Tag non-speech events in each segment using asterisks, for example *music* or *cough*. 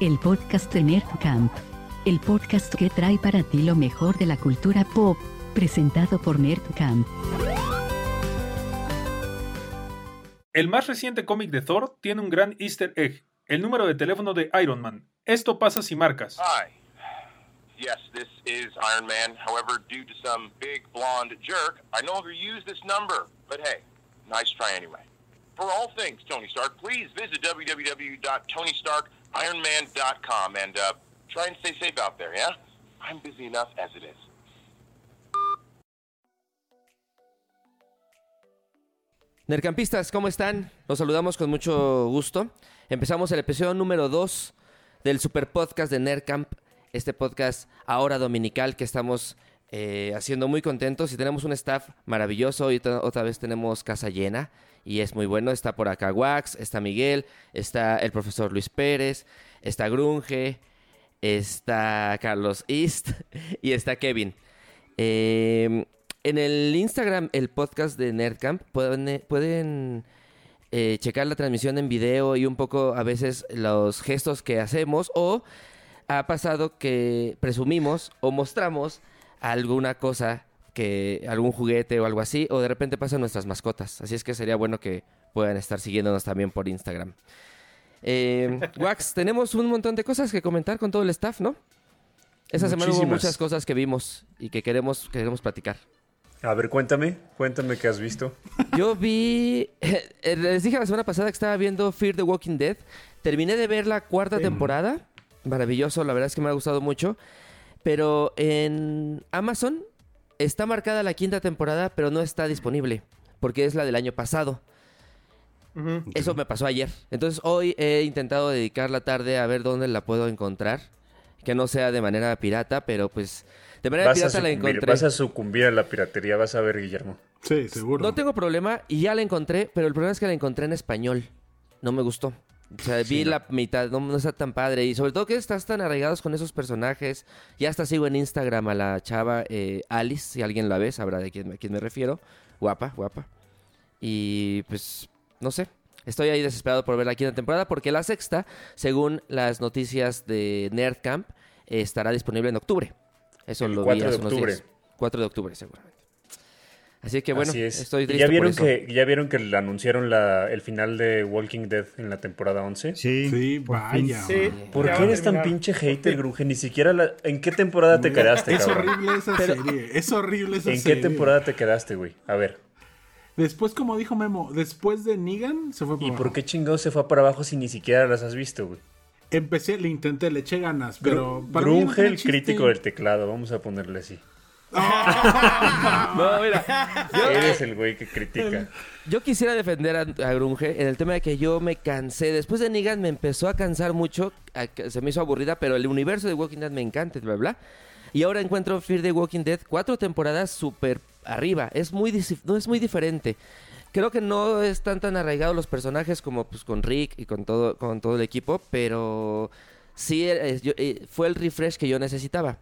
el podcast de Nerdcamp. El podcast que trae para ti lo mejor de la cultura pop, presentado por Nerdcamp. El más reciente cómic de Thor tiene un gran easter egg, el número de teléfono de Iron Man. Esto pasa si marcas. Hi. Yes, this is Iron Man. However, due to some big blonde jerk, I no longer use this number. But hey, nice try anyway. For all things Tony Stark, please visit www.tonystarkironman.com and uh, try and stay safe out there, yeah? I'm busy enough as it is. Nercampistas, ¿cómo están? Los saludamos con mucho gusto. Empezamos el episodio número 2 del super podcast de Nerdcamp, este podcast ahora dominical que estamos eh, haciendo muy contentos y tenemos un staff maravilloso. y otra vez tenemos casa llena y es muy bueno. Está por acá Wax, está Miguel, está el profesor Luis Pérez, está Grunge, está Carlos East *laughs* y está Kevin. Eh, en el Instagram, el podcast de Nerdcamp, pueden, pueden eh, checar la transmisión en video y un poco a veces los gestos que hacemos o ha pasado que presumimos o mostramos alguna cosa que algún juguete o algo así o de repente pasan nuestras mascotas así es que sería bueno que puedan estar siguiéndonos también por Instagram eh, *laughs* Wax tenemos un montón de cosas que comentar con todo el staff no esa semana hubo muchas cosas que vimos y que queremos queremos platicar a ver, cuéntame, cuéntame qué has visto. Yo vi, *laughs* eh, les dije la semana pasada que estaba viendo Fear the Walking Dead. Terminé de ver la cuarta temporada. Maravilloso, la verdad es que me ha gustado mucho. Pero en Amazon está marcada la quinta temporada, pero no está disponible. Porque es la del año pasado. Eso me pasó ayer. Entonces hoy he intentado dedicar la tarde a ver dónde la puedo encontrar. Que no sea de manera pirata, pero pues de manera pirata la encontré. Vas a sucumbir a la piratería, vas a ver, Guillermo. Sí, seguro. No tengo problema y ya la encontré, pero el problema es que la encontré en español. No me gustó. O sea, vi la mitad, no, está tan padre. Y sobre todo que estás tan arraigados con esos personajes. Ya hasta sigo en Instagram a la chava eh, Alice, si alguien la ve, sabrá de quién, a quién me refiero. Guapa, guapa. Y pues, no sé. Estoy ahí desesperado por ver la quinta temporada porque la sexta, según las noticias de Nerdcamp, estará disponible en octubre. Eso lo 4 de octubre. 4 de octubre, seguramente. Así que bueno, estoy triste ¿Ya vieron, Que, ¿Ya vieron que anunciaron la, el final de Walking Dead en la temporada 11? Sí, sí vaya. ¿Por qué eres tan pinche hater, Gruje? Ni siquiera la... ¿En qué temporada te quedaste, Es horrible esa serie. Es horrible esa serie. ¿En qué temporada te quedaste, güey? A ver. Después, como dijo Memo, después de Negan se fue por ¿Y por qué chingados se fue para abajo si ni siquiera las has visto, güey? Empecé, le intenté, le eché ganas, pero... Grunge, el crítico del teclado, vamos a ponerle así. No, mira. Eres el güey que critica. Yo quisiera defender a, Grunge en el tema de que yo me cansé. Después de Negan me empezó a cansar mucho. se me hizo aburrida, pero el universo de Walking Dead me encanta, bla, bla. Y ahora encuentro Fear the Walking Dead cuatro temporadas súper arriba. Es muy, no es muy diferente creo que no están tan arraigados los personajes como pues con Rick y con todo, con todo el equipo, pero sí eh, eh, fue el refresh que yo necesitaba.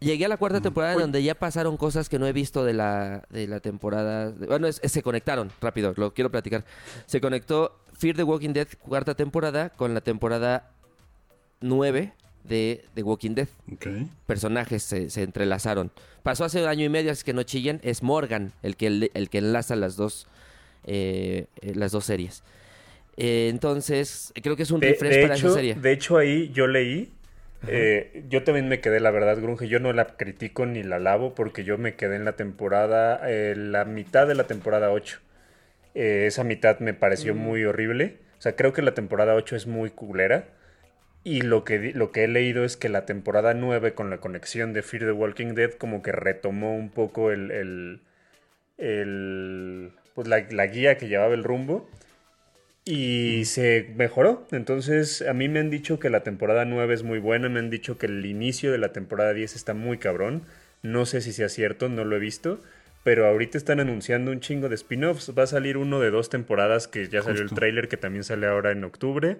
Llegué a la cuarta temporada donde ya pasaron cosas que no he visto de la, de la temporada. Bueno, se conectaron, rápido, lo quiero platicar. Se conectó Fear the Walking Dead, cuarta temporada, con la temporada 9 de The Walking Dead. Personajes se, se, entrelazaron. Pasó hace un año y medio, así que no chillen. Es Morgan el que, el que enlaza las dos eh, eh, las dos series. Eh, entonces, creo que es un refresh para esa serie. De hecho, ahí yo leí. Yo también me quedé, la verdad, Grunge. Yo no la critico ni la lavo porque yo me quedé en la temporada, la mitad de la temporada 8. esa mitad me pareció mm. muy horrible. O sea, creo que la temporada 8 es muy culera. Y lo que, lo que he leído es que la temporada 9, con la conexión de Fear the Walking Dead, como que retomó un poco el, el, el pues la, guía que llevaba el rumbo y se mejoró. Entonces, a mí me han dicho que la temporada 9 es muy buena, me han dicho que el inicio de la temporada 10 está muy cabrón. No sé si sea cierto, no lo he visto. Pero ahorita están anunciando un chingo de spin-offs. Va a salir uno de dos temporadas que ya salió el tráiler que también sale ahora en octubre.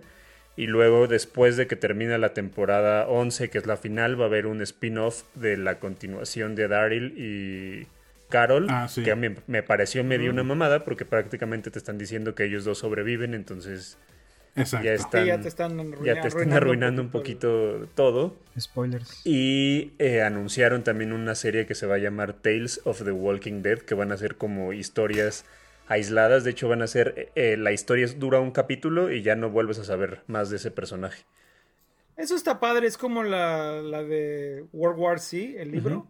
Y luego después de que termina la temporada 11, que es la final, va a haber un spin-off de la continuación de Daryl y Carol, ah, que a mí me pareció medio una mamada porque prácticamente te están diciendo que ellos dos sobreviven, entonces Exacto. ya están, Sí, ya te están, arruina- ya te están arruinando un poquito todo. Spoilers. Y eh, anunciaron también una serie que se va a llamar Tales of the Walking Dead, que van a ser como historias aisladas. De hecho, van a ser. eh, eh, la historia es- dura un capítulo y ya no vuelves a saber más de ese personaje. Eso está padre, es como la, la de World War C, el libro,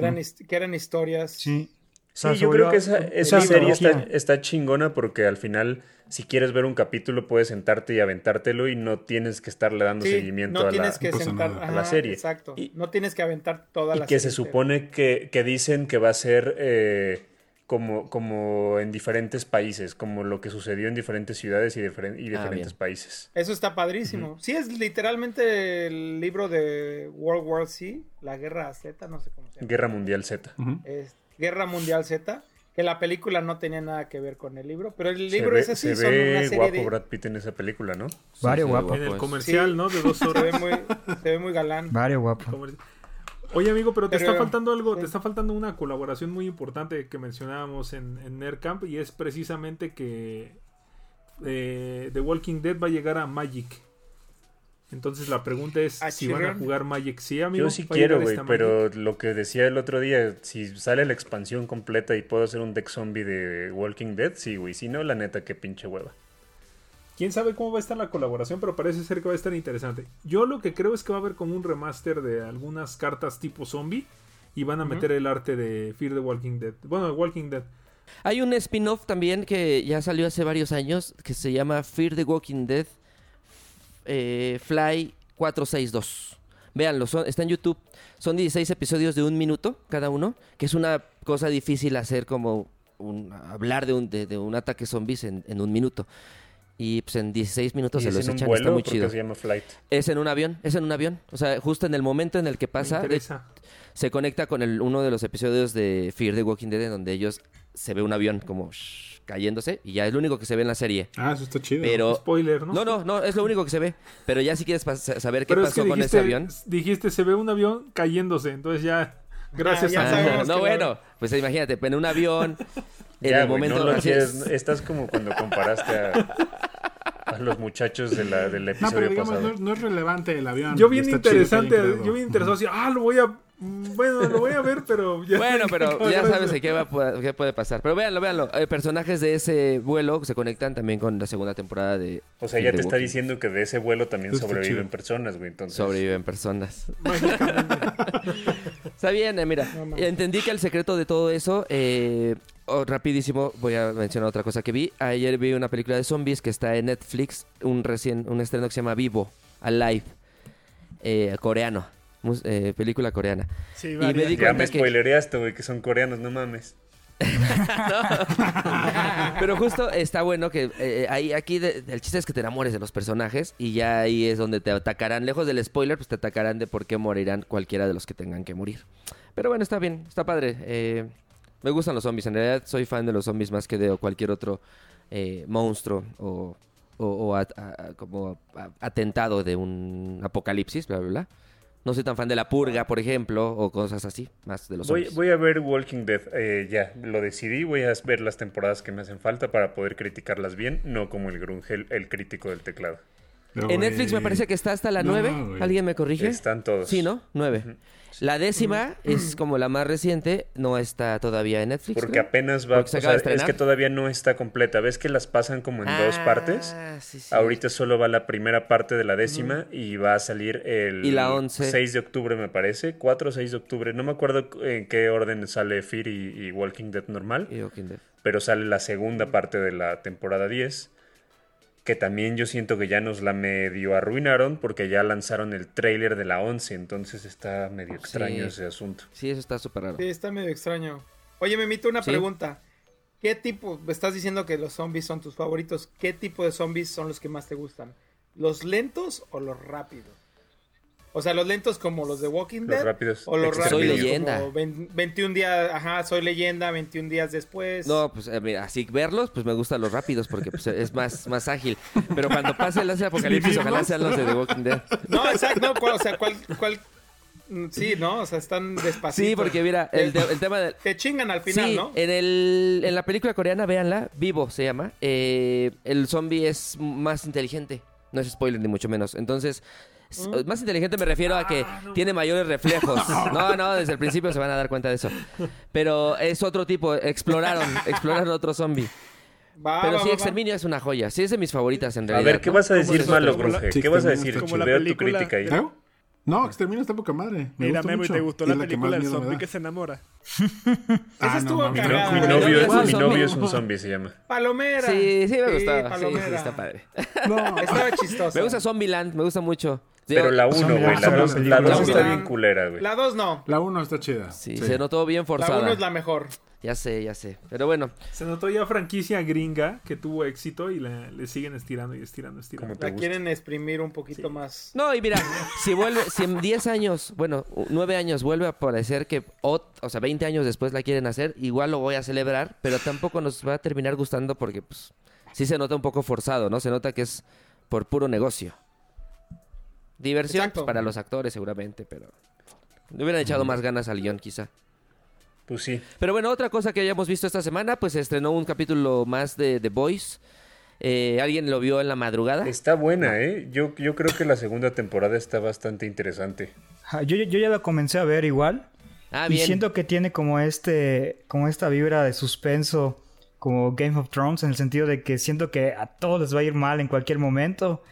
que, eran, hist- que eran historias. Sí. O Sí, sea, yo creo que esa, esa serie está, chingona porque al final, si quieres ver un capítulo, puedes sentarte y aventártelo y no tienes que estarle dando Sí, seguimiento no a, la, que sentar nada. a la ajá, serie. Exacto. Y- no tienes que aventar toda y la que serie. se supone que, que dicen que va a ser eh, como, como en diferentes países, como lo que sucedió en diferentes ciudades y, diferen- y Ah, diferentes países. Eso está padrísimo. Sí, es literalmente el libro de World War C, la Guerra Z, no sé cómo se llama. Guerra Mundial Z. Es Guerra Mundial Z, que la película no tenía nada que ver con el libro, pero el Se libro ve, es así, se son ve una serie guapo de... Brad Pitt en esa película, ¿no? Vario Sí, guapo. En el pues. comercial, Sí. ¿no? De dos Se horas. ve muy, se ve muy galán. Vario guapo. Oye, amigo, pero te Pero- está faltando algo, sí. te está faltando una colaboración muy importante que mencionábamos en, en Nerdcamp y es precisamente que eh, The Walking Dead va a llegar a Magic. Entonces la pregunta es ¿A si van a jugar Magic. Sí, amigo. Yo sí ¿Va a quiero, güey, pero Magic? lo que decía el otro día, si sale la expansión completa y puedo hacer un deck zombie de Walking Dead, sí, güey. Si no, la neta, qué pinche hueva. Quién sabe cómo va a estar la colaboración, pero parece ser que va a estar interesante. Yo lo que creo es que va a haber como un remaster de algunas cartas tipo zombie y van a meter el arte de Fear the Walking Dead. Bueno, de Walking Dead. Hay un spin-off también que ya salió hace varios años que se llama Fear the Walking Dead eh, Fly 462. Véanlo, son- está en YouTube. Son 16 episodios de un minuto cada uno, que es una cosa difícil hacer como un- hablar de un, de, de un ataque zombies en, en un minuto. Y pues en 16 minutos ¿Y se los echan, vuelo está muy chido. se llama Flight? Es en un avión, es en un avión. O sea, justo en el momento en el que pasa, se conecta con el, uno de los episodios de Fear the Walking Dead en donde ellos se ve un avión como shh, cayéndose y ya es lo único que se ve en la serie. Ah, eso está chido. Pero Spoiler, ¿no? no, no, no, es lo único que se ve. Pero ya si quieres saber qué Pero es pasó que con dijiste, ese avión. dijiste, se ve un avión cayéndose, entonces ya, gracias ya a Ah, *laughs* no, bueno, pues imagínate, en un avión, en Ya, el momento no lo así quieres- es. Estás como cuando comparaste a, a los muchachos de la, del No, episodio pero digamos, pasado. no, no es relevante el avión. Yo bien Está interesante, yo bien interesado así, ah, lo voy a, bueno, lo voy a ver, pero ya. Bueno, *laughs* pero ya sabes de qué, va, qué puede pasar. Pero véanlo, véanlo. Eh, personajes de ese vuelo se conectan también con la segunda temporada de. O sea, ya te está diciendo que de ese vuelo también sobreviven chido. personas, güey. Entonces, Sobreviven personas. *laughs* Está bien, eh, mira. No entendí que el secreto de todo eso. eh, oh, rapidísimo, voy a mencionar otra cosa que vi. Ayer vi una película de zombies que está en Netflix. Un recién, un estreno que se llama Vivo, Alive. eh, coreano. mus- eh, película coreana. Sí, Y me di Ya me que- spoilereaste, güey, que son coreanos, no mames. *laughs* Pero justo está bueno que eh, ahí, aquí de- el chiste es que te enamores de los personajes y ya ahí es donde te atacarán. Lejos del spoiler, pues te atacarán de por qué morirán cualquiera de los que tengan que morir. Pero bueno, está bien, está padre. Eh, me gustan los zombies. En realidad soy fan de los zombies más que de cualquier otro eh, monstruo o, o- o at- a- a- como a- atentado de un apocalipsis, bla, bla, bla. No soy tan fan de la purga, por ejemplo, o cosas así, más de los Voy, zombies. voy a ver Walking Dead, eh, ya, lo decidí, voy a ver las temporadas que me hacen falta para poder criticarlas bien, no como el grunge, el, el crítico del teclado. No, En Netflix me parece que está hasta la No, 9. güey. ¿Alguien me corrige? Están todos. Sí, ¿no? 9. La décima es como la más reciente, no está todavía en Netflix. Porque creo. apenas va, Porque se o de sea, es que todavía no está completa. ¿Ves que las pasan como en dos Ah, partes? sí, sí. Ahorita solo va la primera parte de la décima y va a salir el Y la once. 6 de octubre, me parece. 4 o 6 de octubre. No me acuerdo en qué orden sale Fear y, y Walking Dead normal, Y Walking Dead. pero sale la segunda parte de la temporada 10. Que también yo siento que ya nos la medio arruinaron porque ya lanzaron el trailer de la 11. Entonces está medio extraño Sí. ese asunto. Sí, eso está súper raro. Sí, está medio extraño. Oye, me una Sí. pregunta. ¿Qué tipo, me estás diciendo que los zombies son tus favoritos? ¿Qué tipo de zombies son los que más te gustan? ¿Los lentos o los rápidos? O sea, los lentos como los de Walking Los Dead. rápidos, O los exterminio. rápidos Soy leyenda. como vein- 21 días, ajá, soy leyenda, 21 días después. No, pues eh, mira, así verlos, pues me gustan los rápidos porque pues, es más, más ágil. Pero cuando pase el ese apocalipsis, ojalá sean los de The Walking Dead. No, exacto, no, cuál- o sea, ¿cuál, cuál, Mm, Sí, ¿no? O sea, están despacitos. Sí, porque mira, el, te- el tema del... Te chingan al final, sí, ¿no? en, el, en la película coreana, véanla, Vivo se llama, eh, el zombie es más inteligente. No es spoiler ni mucho menos. Entonces, Mm. más inteligente me refiero a que tiene mayores reflejos. *laughs* No, no, desde el principio se van a dar cuenta de eso. Pero es otro tipo, exploraron, *laughs* exploraron otro zombie. Va, Pero va, sí, va, va. Exterminio es una joya. Sí, es de mis favoritas en A realidad. ver, ¿qué ¿no? vas a decir malo, la-? Sí, ¿Qué vas a exterminio decir? la Veo tu crítica ahí. ¿Eh? No, Exterminio está poca madre. Me Mira, Memo, ¿y mucho. te gustó la que película más del zombie que se enamora? *laughs* Esa estuvo no, Mi, no- mi novio, es, un mi novio zombie. es un zombie, se llama. Palomera. Sí, sí me gustaba. Sí, Palomera. sí, está padre. No, Estaba chistosa. Me gusta Zombieland, me gusta mucho. Pero la 1, Zombie- güey. La Zombie- 2 la dos está bien culera, güey. La 2 no. la 1 está chida. Sí, Sí. se notó bien La forzada. 1 es la mejor. Ya sé, ya sé. Pero bueno, Se notó ya franquicia gringa que tuvo éxito y la- le siguen estirando y estirando, estirando. Como te La gusta. quieren exprimir un poquito más. No, y mira, si vuelve, si en 10 años, bueno, 9 años vuelve a parecer que, ot- o sea, 20 años después la quieren hacer, igual lo voy a celebrar, pero tampoco nos va a terminar gustando porque, pues, sí se nota un poco forzado, ¿no? Se nota que es por puro negocio. Diversión pues, para los actores seguramente, pero le hubieran echado más ganas al guion quizá. Pues sí. Pero bueno, otra cosa que hayamos visto esta semana, pues se estrenó un capítulo más de The Boys. Eh, ¿Alguien lo vio en la madrugada? Está buena, ¿eh? Yo, yo creo que la segunda temporada está bastante interesante. Ah, Yo, yo ya la comencé a ver igual. Ah, y siento que tiene como este, como esta vibra de suspenso, como Game of Thrones, en el sentido de que siento que a todos les va a ir mal en cualquier momento.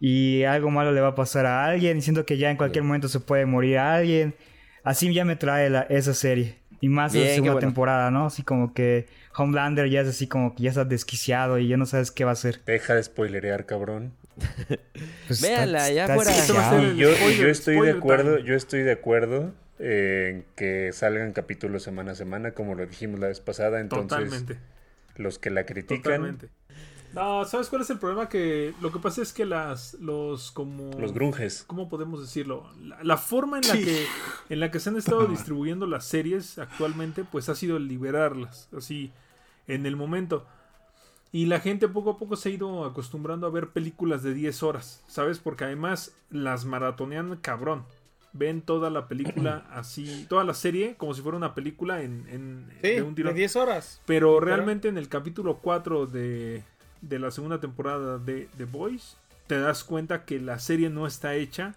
Y algo malo le va a pasar a alguien. Y siento que ya en cualquier momento se puede morir alguien. Así ya me trae la- esa serie. Y más Bien, la segunda bueno. temporada, ¿no? Así como que Homelander ya es así como que ya está desquiciado y ya no sabes qué va a hacer. Deja de spoilerear, cabrón. *laughs* Pues Véanla, ya fuera. A Yo, spoiler, yo estoy de acuerdo, time. yo estoy de acuerdo eh, en que salgan capítulos semana a semana, como lo dijimos la vez pasada. Entonces, Totalmente. los que la critican, Totalmente. No, ¿sabes cuál es el problema? Que lo que pasa es que las, los como... los grunges. ¿Cómo podemos decirlo? La, la forma en la, que, en la que se han estado distribuyendo las series actualmente, pues ha sido liberarlas, así, en el momento. Y la gente poco a poco se ha ido acostumbrando a ver películas de 10 horas, ¿sabes? Porque además las maratonean cabrón. Ven toda la película *clears throat* así, toda la serie como si fuera una película en, en Sí, de un de tirón. 10 horas. Pero realmente en el capítulo 4 de, de la segunda temporada de The Boys, te das cuenta que la serie no está hecha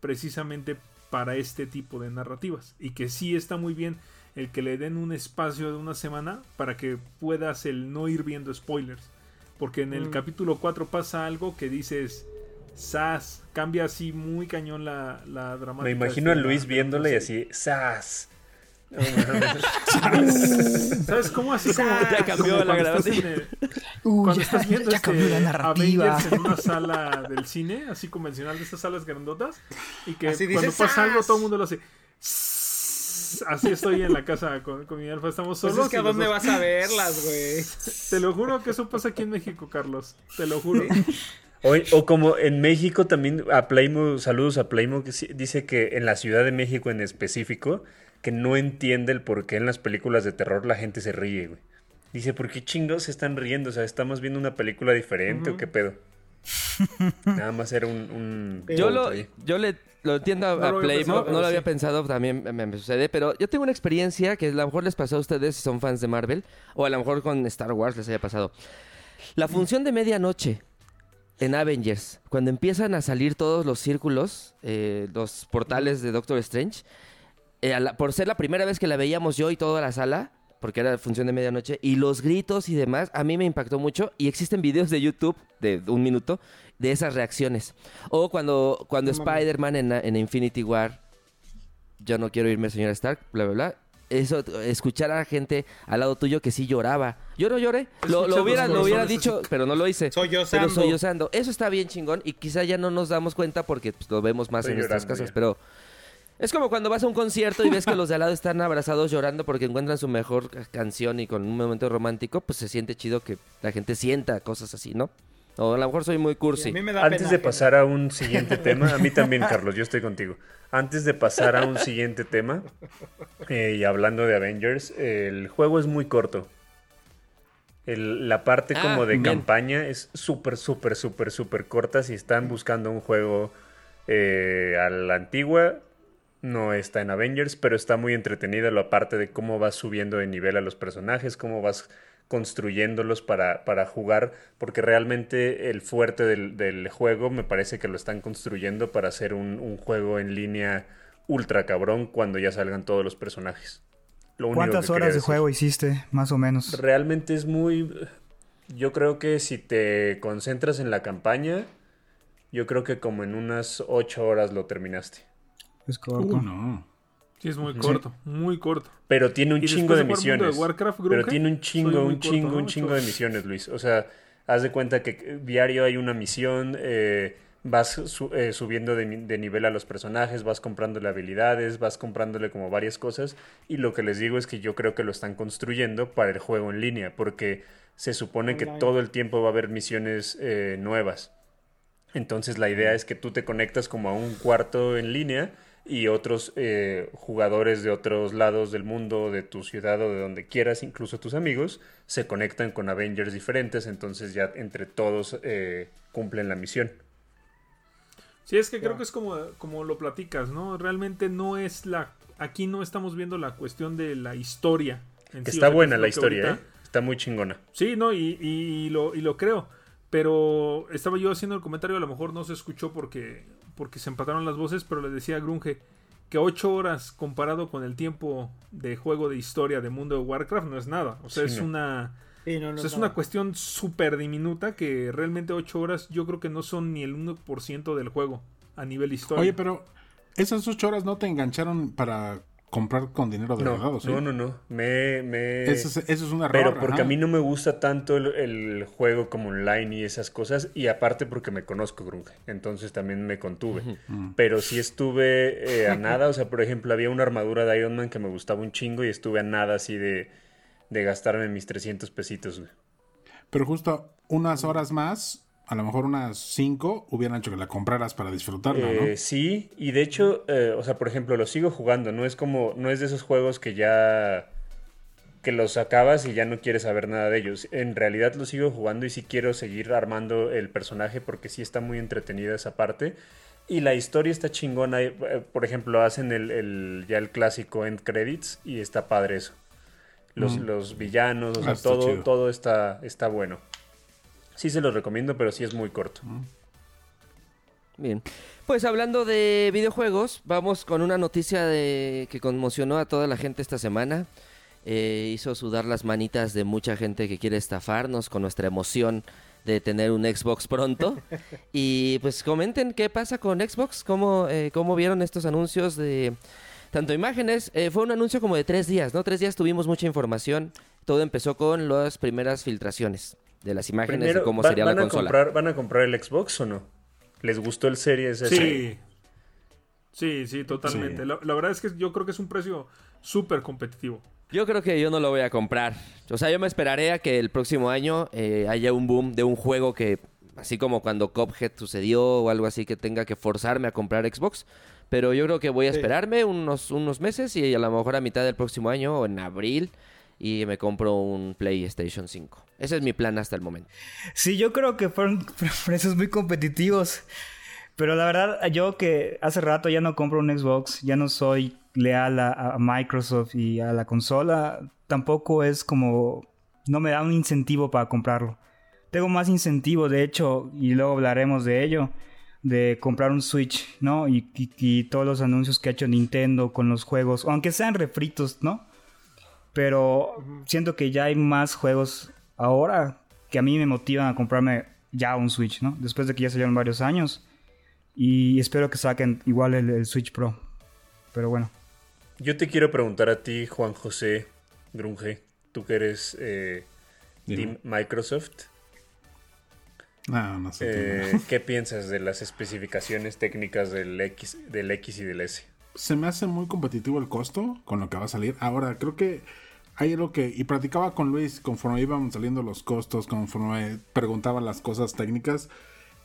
precisamente para este tipo de narrativas. Y que sí está muy bien el que le den un espacio de una semana para que puedas el no ir viendo spoilers. Porque en el Mm. capítulo 4 pasa algo que dices, Sas, cambia así muy cañón la, la dramática. Me imagino a Luis viéndole y así, ¡zas! *laughs* ¿Sabes cómo? Así como Ya cambió como la cuando estás grabación. cuando ya- estás viendo ya este cambió la narrativa. Avengers en una sala del cine, así convencional de esas salas grandotas, y que Así cuando dices, pasa algo todo el mundo lo hace. Así estoy en la casa con, con mi alfa, estamos Pues solos. es que a dónde dos- vas a verlas, güey. *laughs* Te lo juro que eso pasa aquí en México, Carlos. Te lo juro. O, o como en México también, a Playmo, saludos a Playmo, que dice que en la Ciudad de México en específico, que no entiende el por qué en las películas de terror la gente se ríe, güey. Dice, ¿por qué chingos se están riendo? O sea, ¿estamos viendo una película diferente o qué pedo? *laughs* Nada más era un... un Yo lo, ahí. yo le lo entiendo a, No a Playmo, no lo había sí. pensado, también me, me sucede, pero yo tengo una experiencia que a lo mejor les pasó a ustedes si son fans de Marvel, o a lo mejor con Star Wars les haya pasado. La función de medianoche en Avengers, cuando empiezan a salir todos los círculos, eh, los portales de Doctor Strange, eh, la- por ser la primera vez que la veíamos yo y toda la sala, porque era función de medianoche, y los gritos y demás, a mí me impactó mucho. Y existen videos de YouTube de un minuto de esas reacciones. O cuando, cuando No. Spider-Man en, en Infinity War, yo no quiero irme, señora Stark, bla, bla, bla. Eso, escuchar a gente al lado tuyo que sí lloraba. Yo no lloré. Lo, hubiera, lo dicho, pero no lo hice. Sollozando. Pero sollozando. Eso está bien chingón y quizá ya no nos damos cuenta porque pues, lo vemos más Estoy en nuestras llorando casas. Pero es como cuando vas a un concierto y ves que los de al lado están abrazados llorando porque encuentran su mejor canción y con un momento romántico, pues se siente chido que la gente sienta cosas así, ¿no? O a lo mejor soy muy cursi. a mí me da Antes pena de pasar a un siguiente *laughs* tema, a mí también, Carlos, yo estoy contigo. Antes de pasar a un siguiente tema, eh, y hablando de Avengers, el juego es muy corto. El- la parte Ah, como de bien. campaña es súper, súper, súper, súper corta. Si están buscando un juego eh, a la antigua, no está en Avengers, pero está muy entretenida lo aparte de cómo vas subiendo de nivel a los personajes, cómo vas construyéndolos para, para jugar, porque realmente el fuerte del, del juego me parece que lo están construyendo para hacer un, un juego en línea ultra cabrón cuando ya salgan todos los personajes. Lo ¿Cuántas horas de juego hiciste, más o menos? Realmente es muy... Yo creo que si te concentras en la campaña, yo creo que como en unas ocho horas lo terminaste. Es corto. Uh, no. Sí, es muy corto, muy corto. Pero tiene un ¿Y chingo de misiones. de Warcraft, pero tiene un chingo, un corto, chingo, ¿no? un chingo de misiones, Luis. O sea, haz de cuenta que diario hay una misión, eh, vas su- eh, subiendo de, ni- de nivel a los personajes, vas comprándole habilidades, vas comprándole como varias cosas. Y lo que les digo es que yo creo que lo están construyendo para el juego en línea, porque se supone que todo el tiempo va a haber misiones eh, nuevas. Entonces la idea es que tú te conectas como a un cuarto en línea y otros eh, jugadores de otros lados del mundo, de tu ciudad o de donde quieras, incluso tus amigos, se conectan con Avengers diferentes, entonces ya entre todos eh, cumplen la misión. Sí, es que creo que es como, como lo platicas, ¿no? Realmente no es la... Aquí no estamos viendo la cuestión de la historia. en Que sí, está o sea, buena es la historia, ahorita- ¿eh? Está muy chingona. Sí, no, y, y lo, y lo creo. Pero estaba yo haciendo el comentario, a lo mejor no se escuchó porque, porque se empataron las voces, pero le decía a Grunge que ocho horas comparado con el tiempo de juego de historia de mundo de Warcraft no es nada. O sea, Sí, es no. una... Sí, no, no, o sea, es no. una cuestión súper diminuta que realmente ocho horas yo creo que no son ni el 1% del juego a nivel historia. Oye, pero esas ocho horas no te engancharon para comprar con dinero de No, verdad, ¿o sí? no, no, no. Me, me... Eso es, eso es un error. Pero porque ajá. a mí no me gusta tanto el, el juego como online y esas cosas. Y aparte porque me conozco, Grunge. Entonces también me contuve. Pero sí estuve eh, a nada. O sea, por ejemplo, había una armadura de Iron Man que me gustaba un chingo y estuve a nada así de, de gastarme mis 300 pesitos, güey. Pero justo unas horas más, a lo mejor unas cinco, hubieran hecho que la compraras para disfrutarla, ¿no? Eh, sí, y de hecho, eh, o sea, por ejemplo, lo sigo jugando. No es como, no es de esos juegos que ya que los acabas y ya no quieres saber nada de ellos. En realidad lo sigo jugando y sí quiero seguir armando el personaje porque sí está muy entretenida esa parte. Y la historia está chingona. Eh, Por ejemplo, hacen el, el- ya el clásico end credits y está padre eso. Los, los villanos, o sea, Ah, está todo, chido. todo está, está bueno. Sí se los recomiendo, pero sí es muy corto. Bien. Pues hablando de videojuegos, vamos con una noticia de que conmocionó a toda la gente esta semana. Eh, hizo sudar las manitas de mucha gente que quiere estafarnos con nuestra emoción de tener un Xbox pronto. *laughs* y pues comenten qué pasa con Xbox, cómo, eh, cómo vieron estos anuncios de tanto imágenes. Eh, fue un anuncio como de tres días, ¿no? Tres días tuvimos mucha información. Todo empezó con las primeras filtraciones de las imágenes de Primero, cómo ¿va- sería la van a consola. comprar- ¿Van a comprar el Xbox o no? ¿Les gustó el Series S? Sí. Sí, sí, totalmente. Sí. La, la verdad es que yo creo que es un precio súper competitivo. Yo creo que yo no lo voy a comprar. O sea, yo me esperaré a que el próximo año eh, haya un boom de un juego que, así como cuando Cuphead sucedió o algo así, que tenga que forzarme a comprar Xbox. Pero yo creo que voy a Sí. esperarme unos, unos meses y a lo mejor a mitad del próximo año o en abril y me compro un PlayStation 5. Ese es mi plan hasta el momento. Sí, yo creo que fueron *laughs* precios muy competitivos. Pero la verdad, yo que hace rato ya no compro un Xbox, ya no soy leal a, Microsoft y a la consola, tampoco es como... No me da un incentivo para comprarlo. Tengo más incentivo, de hecho, y luego hablaremos de ello, de comprar un Switch, ¿no? Y- y todos los anuncios que ha hecho Nintendo con los juegos, aunque sean refritos, ¿no? Pero siento que ya hay más juegos ahora que a mí me motivan a comprarme ya un Switch, ¿no? Después de que ya salieron varios años. Y espero que saquen igual el, el Switch Pro. Pero bueno. Yo te quiero preguntar a ti, Juan José Grunge, tú que eres eh. Team Microsoft, No, no sé. eh. *laughs* ¿qué piensas de las especificaciones técnicas del X, del X y del S? Se me hace muy competitivo el costo con lo que va a salir. Ahora, creo que hay algo que... Y platicaba con Luis conforme iban saliendo los costos, conforme preguntaba las cosas técnicas.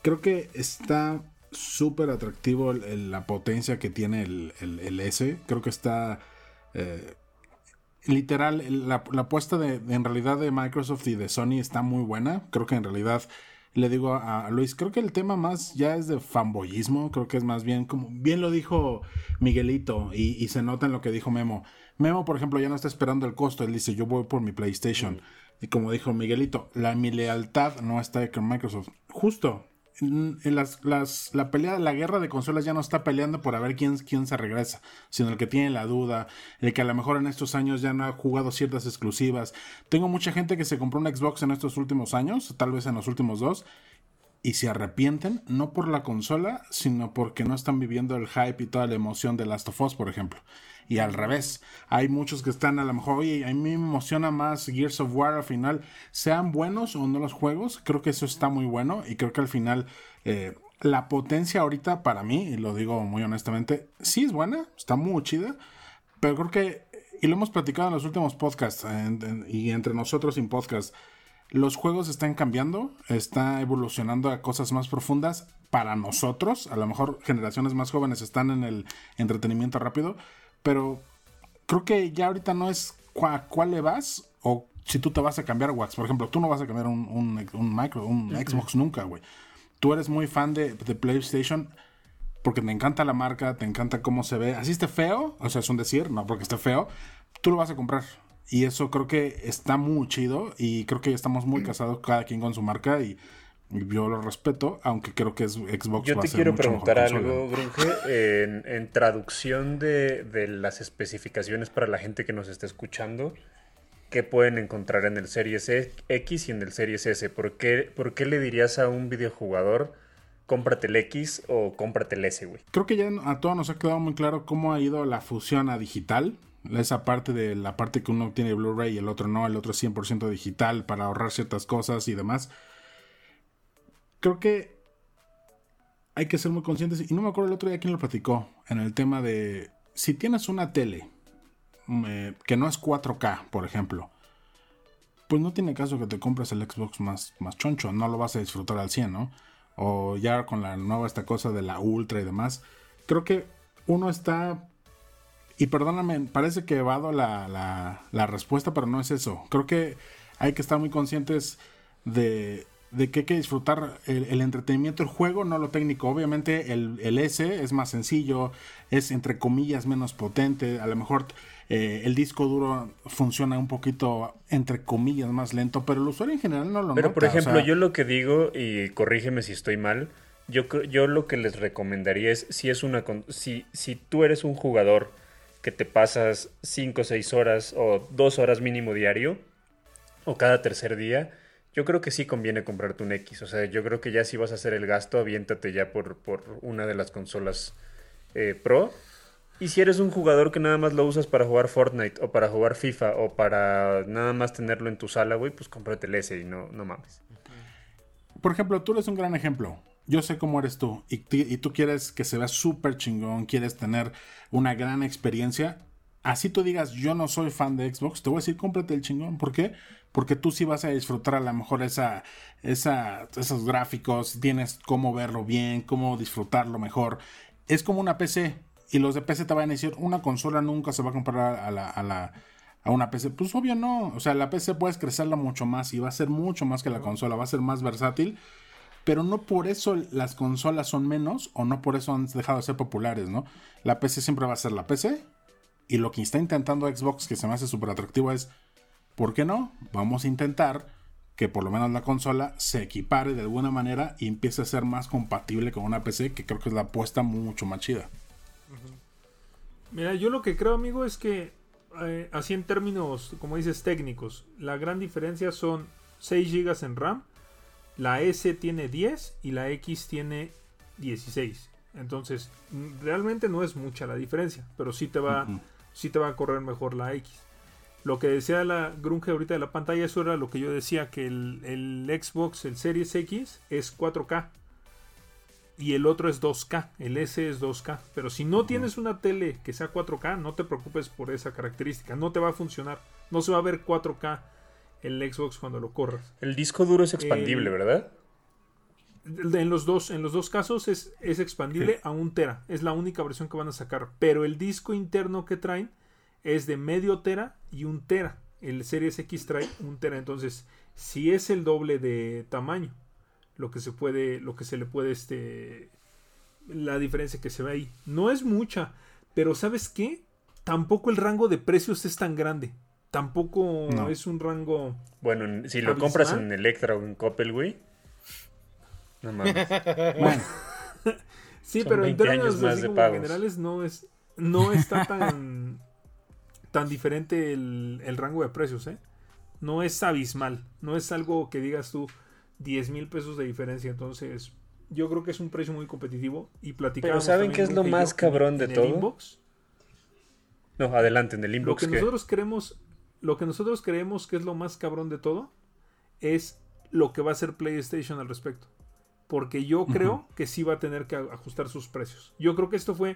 Creo que está súper atractivo la potencia que tiene el, el- S. Creo que está... eh, literal, la, la apuesta de, en realidad de Microsoft y de Sony está muy buena. Creo que en realidad le digo a, a Luis, creo que el tema más ya es de fanboyismo, creo que es más bien como, bien lo dijo Miguelito y, y se nota en lo que dijo Memo. Memo, por ejemplo, ya no está esperando el costo, él dice, yo voy por mi PlayStation. Y como dijo Miguelito, la, mi lealtad no está con Microsoft. Justo, las, la pelea, la guerra de consolas ya no está peleando por a ver quién, quién se regresa, sino el que tiene la duda, el que a lo mejor en estos años ya no ha jugado ciertas exclusivas. Tengo mucha gente que se compró un Xbox en estos últimos años, tal vez en los últimos dos, y se arrepienten, no por la consola, sino porque no están viviendo el hype y toda la emoción de Last of Us, por ejemplo. Y al revés, hay muchos que están a lo mejor, oye, a mí me emociona más Gears of War al final, sean buenos o no los juegos, creo que eso está muy bueno y creo que al final eh, la potencia ahorita para mí, y lo digo muy honestamente, sí es buena, está muy chida, pero creo que, y lo hemos platicado en los últimos podcasts en- en- y entre nosotros sin podcast, los juegos están cambiando, está evolucionando a cosas más profundas para nosotros. A lo mejor generaciones más jóvenes están en el entretenimiento rápido, pero creo que ya ahorita no es a cuál le vas o si tú te vas a cambiar Wax. Por ejemplo, tú no vas a cambiar un, un, un micro, un Xbox nunca, güey. Tú eres muy fan de, de PlayStation porque te encanta la marca, te encanta cómo se ve. Así esté feo, o sea, es un decir, no porque esté feo, tú lo vas a comprar. Y eso creo que está muy chido y creo que estamos muy casados cada quien con su marca y yo lo respeto, aunque creo que es Xbox Yo va a te ser quiero mucho preguntar algo, Grunge. En, en traducción de, de las especificaciones para la gente que nos está escuchando, ¿qué pueden encontrar en el Series X y en el Series S? ¿Por qué, por qué le dirías a un videojugador, cómprate el X o cómprate el S, güey? Creo que ya a todos nos ha quedado muy claro cómo ha ido la fusión a digital. Esa parte de la parte que uno tiene Blu-ray y el otro no, el otro es 100% digital para ahorrar ciertas cosas y demás. Creo que hay que ser muy conscientes. Y no me acuerdo el otro día quién lo platicó. En el tema de si tienes una tele mm, eh, que no es 4K, por ejemplo, pues no tiene caso que te compres el Xbox más, más choncho. No lo vas a disfrutar al 100, ¿no? O ya con la nueva esta cosa de la Ultra y demás. Creo que uno está. Y perdóname, parece que evado la, la, la respuesta, pero no es eso. Creo que hay que estar muy conscientes de, de que hay que disfrutar el, el entretenimiento, el juego, no lo técnico. Obviamente el, el S es más sencillo, es entre comillas menos potente, a lo mejor eh, el disco duro funciona un poquito entre comillas más lento, pero el usuario en general no lo Pero, nota. por o ejemplo, sea, yo lo que digo, y corrígeme si estoy mal, yo, yo lo que les recomendaría es, si, es una, si, si tú eres un jugador que te pasas 5 o 6 horas o 2 horas mínimo diario, o cada tercer día, yo creo que sí conviene comprarte un X. O sea, yo creo que ya si vas a hacer el gasto, aviéntate ya por, por una de las consolas eh, Pro. Y si eres un jugador que nada más lo usas para jugar Fortnite o para jugar FIFA o para nada más tenerlo en tu sala, güey, pues cómprate el S y no, no mames. por ejemplo, tú eres un gran ejemplo. Yo sé cómo eres tú y, y tú quieres que se vea súper chingón, quieres tener una gran experiencia. Así tú digas, yo no soy fan de Xbox, te voy a decir, cómprate el chingón. ¿Por qué? Porque tú sí vas a disfrutar a lo mejor esa, esa, esos gráficos, tienes cómo verlo bien, cómo disfrutarlo mejor. Es como una PC y los de PC te van a decir, una consola nunca se va a comprar a la, a la, a una PC. Pues obvio no. O sea, la PC puedes crecerla mucho más y va a ser mucho más que la consola, va a ser más versátil. Pero no por eso las consolas son menos o no por eso han dejado de ser populares, ¿no? La PC siempre va a ser la PC. Y lo que está intentando Xbox, que se me hace súper atractivo, es, ¿por qué no? Vamos a intentar que por lo menos la consola se equipare de alguna manera y empiece a ser más compatible con una PC, que creo que es la apuesta mucho más chida. Mira, yo lo que creo, amigo, es que eh, así en términos, como dices, técnicos, la gran diferencia son 6 GB en RAM, la S tiene 10 y la X tiene 16. Entonces, realmente no es mucha la diferencia, pero sí te va, sí te va a correr mejor la X. Lo que decía la grunge ahorita de la pantalla, eso era lo que yo decía, que el, el Xbox, el Series X, es 4K. Y el otro es 2K, el S es 2K. Pero si no tienes una tele que sea 4K, no te preocupes por esa característica. No te va a funcionar. No se va a ver 4K el Xbox cuando lo corras. El disco duro es expandible, Eh, ¿verdad? En los dos, en los dos casos es, es expandible a un tera. Es la única versión que van a sacar. Pero el disco interno que traen es de medio tera y un tera. El Series X trae un tera. Entonces, si es el doble de tamaño. lo que se puede, lo que se le puede, este, la diferencia que se ve ahí. No es mucha, pero ¿sabes qué? Tampoco el rango de precios es tan grande. Tampoco No. es un rango. Bueno, en- si lo ¿Abismal? compras en Electra o en Coppel, güey. No mames. *laughs* Bueno, *laughs* Sí, Son pero en 20 términos de generales no es, no está tan, *laughs* tan diferente el, el rango de precios, ¿eh? No es abismal, no es algo que digas tú 10 mil pesos de diferencia, entonces yo creo que es un precio muy competitivo y platicamos. ¿saben qué es lo más cabrón de todo? No, adelante, en el Lo inbox. que ¿qué? nosotros creemos, lo que nosotros creemos que es lo más cabrón de todo es lo que va a hacer PlayStation al respecto. Porque yo creo que sí va a tener que ajustar sus precios. Yo creo que esto fue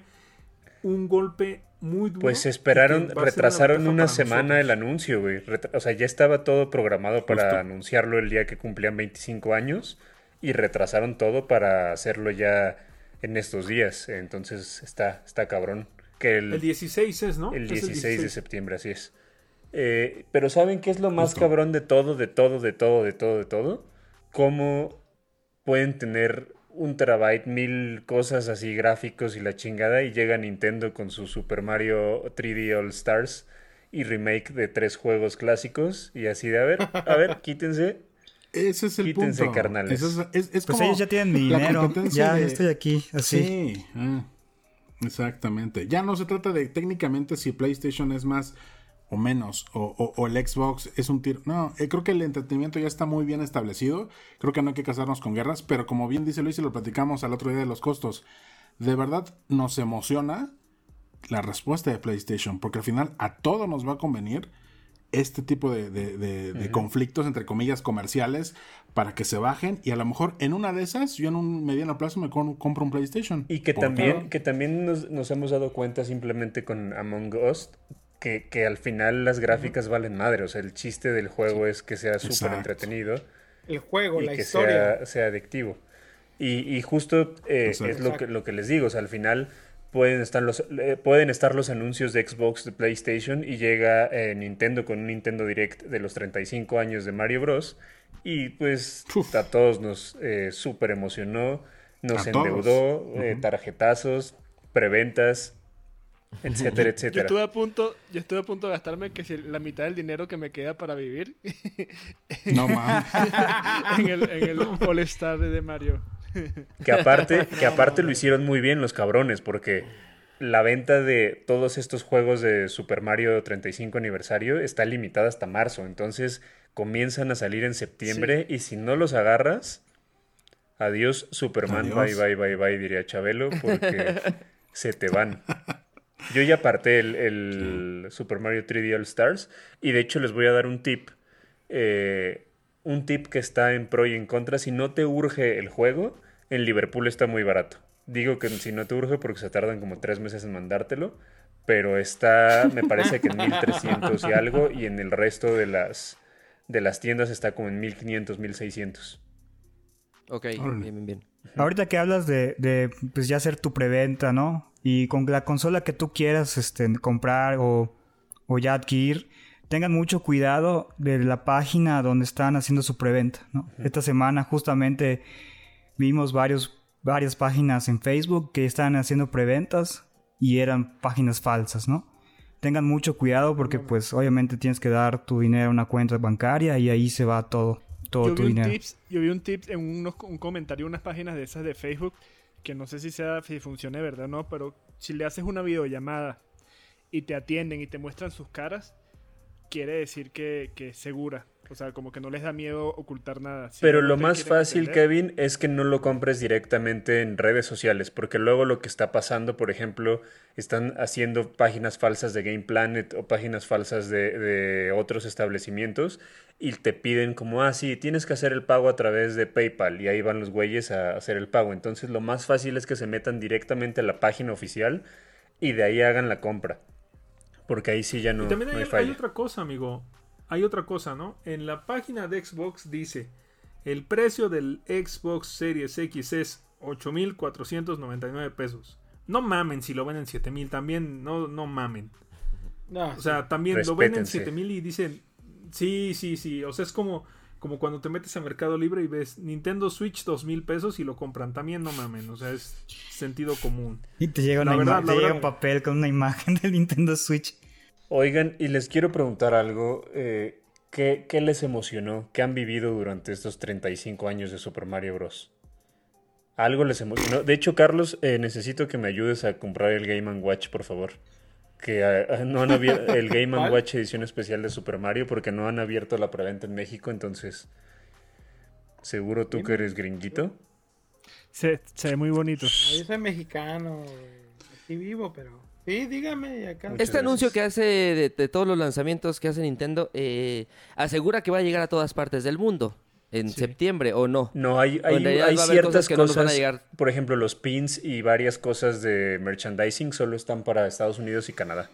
un golpe muy duro. Pues esperaron, retrasaron una semana el anuncio, güey. O sea, ya estaba todo programado para Justo. anunciarlo el día que cumplían 25 años y retrasaron todo para hacerlo ya en estos días. Entonces está, está cabrón. Que el, El 16 es, ¿no? el Es 16 de septiembre, así es. Eh, pero ¿saben qué es lo más Justo. cabrón de todo, de todo, de todo, de todo, de todo? Cómo pueden tener un terabyte, mil cosas así, gráficos y la chingada, y llega Nintendo con su Super Mario 3D All Stars y remake de tres juegos clásicos, y así de, a ver, a ver, *laughs* quítense. ese es el Quítense, punto. carnales. Eso es, es- es Pues como ellos ya tienen mi dinero. Ya, de- ya estoy aquí, así. Sí, ah, exactamente. Ya no se trata de técnicamente si PlayStation es más o menos, o, o- o el Xbox es un tiro. No, eh, creo que el entretenimiento ya está muy bien establecido. Creo que no hay que casarnos con guerras, pero como bien dice Luis y lo platicamos al otro día de los costos, de verdad nos emociona la respuesta de PlayStation, porque al final a todo nos va a convenir este tipo de, de- de- de conflictos, entre comillas, comerciales, para que se bajen y a lo mejor en una de esas, yo en un mediano plazo me compro un PlayStation. Y que ¿Por qué también, que también nos, nos hemos dado cuenta simplemente con Among Us que, que al final las gráficas valen madre. O sea, el chiste del juego es que sea súper entretenido El juego, y la que historia. sea, sea adictivo. Y, y justo eh, es lo que, lo que les digo. O sea, al final pueden estar los, eh, pueden estar los anuncios de Xbox, de PlayStation y llega eh, Nintendo con un Nintendo Direct de los 35 años de Mario Bros. Y pues Uf. a todos nos eh, súper emocionó, nos A endeudó, eh, tarjetazos, preventas, etcétera, Yo etcétera. estuve a punto, yo estuve a punto de gastarme que si la mitad del dinero que me queda para vivir No mames. *laughs* en el, en el All Star de Mario. Que aparte, *laughs* que aparte lo hicieron muy bien los cabrones, porque la venta de todos estos juegos de Super Mario 35 aniversario está limitada hasta marzo. Entonces comienzan a salir en septiembre y si no los agarras, adiós Superman, Adiós. bye bye bye bye, diría Chabelo, porque *laughs* se te van. Yo ya aparté el, el Super Mario 3D All Stars y de hecho les voy a dar un tip. eh, un tip que está en pro y en contra. Si no te urge el juego, en Liverpool está muy barato. Digo que si no te urge porque se tardan como tres meses en mandártelo, pero está, me parece que en 1300 y algo y en el resto de las, de las tiendas está como en 1500, 1600. Ok, bien, bien, bien. Ahorita que hablas de, de, pues ya hacer tu preventa, ¿no? Y con la consola que tú quieras este, comprar o, o ya adquirir, tengan mucho cuidado de la página donde están haciendo su preventa, ¿no? Esta semana justamente vimos varios, varias páginas en Facebook que estaban haciendo preventas y eran páginas falsas, ¿no? Tengan mucho cuidado porque pues obviamente tienes que dar tu dinero a una cuenta bancaria y ahí se va todo, todo Yo tu vi, un dinero. tips, yo vi un tip en unos, un comentario, unas páginas de esas de Facebook, que no sé si sea, si funcione verdad o no, pero si le haces una videollamada y te atienden y te muestran sus caras, quiere decir que, que es segura. O sea, como que no les da miedo ocultar nada. Pero lo más fácil. Kevin, es que no lo compres directamente en redes sociales, porque luego lo que está pasando, por ejemplo, están haciendo páginas falsas de Game Planet o páginas falsas de, de otros establecimientos y te piden como, ah, sí, tienes que hacer el pago a través de PayPal y ahí van los güeyes a hacer el pago. Entonces lo más fácil es que se metan directamente a la página oficial y de ahí hagan la compra. Porque ahí sí ya no, y también no hay, otra cosa, amigo. Hay otra cosa, ¿no? En la página de Xbox dice, el precio del Xbox Series X es 8.499 pesos. No mamen si lo ven en 7.000, también no, no mamen. No, O sea, también lo ven en Respétense. 7.000 y dicen, sí, sí, sí. O sea, es como, como cuando te metes a Mercado Libre y ves Nintendo Switch dos mil pesos y lo compran. También no mamen, o sea, es sentido común. Y te llega, La una verdad, ima- la te llega un papel con una imagen *laughs* del Nintendo Switch. Oigan, y les quiero preguntar algo. eh, ¿qué, qué les emocionó? ¿Qué han vivido durante estos 35 años de Super Mario Bros? Algo les emocionó. De hecho, Carlos, eh, necesito que me ayudes a comprar el Game Watch, por favor. Que ah, no han abierto *laughs* el Game. Watch edición especial de Super Mario porque no han abierto la preventa en México, entonces seguro tú que eres gringuito. Se, se ve muy bonito. Yo soy mexicano. Aquí vivo, pero. Sí, dígame. Acá. Este anuncio que hace de, de todos los lanzamientos que hace Nintendo eh, asegura que va a llegar a todas partes del mundo en septiembre o no. No, hay, hay, hay haber cosas ciertas que no cosas, van a llegar. por ejemplo, los pins y varias cosas de merchandising solo están para Estados Unidos y Canadá.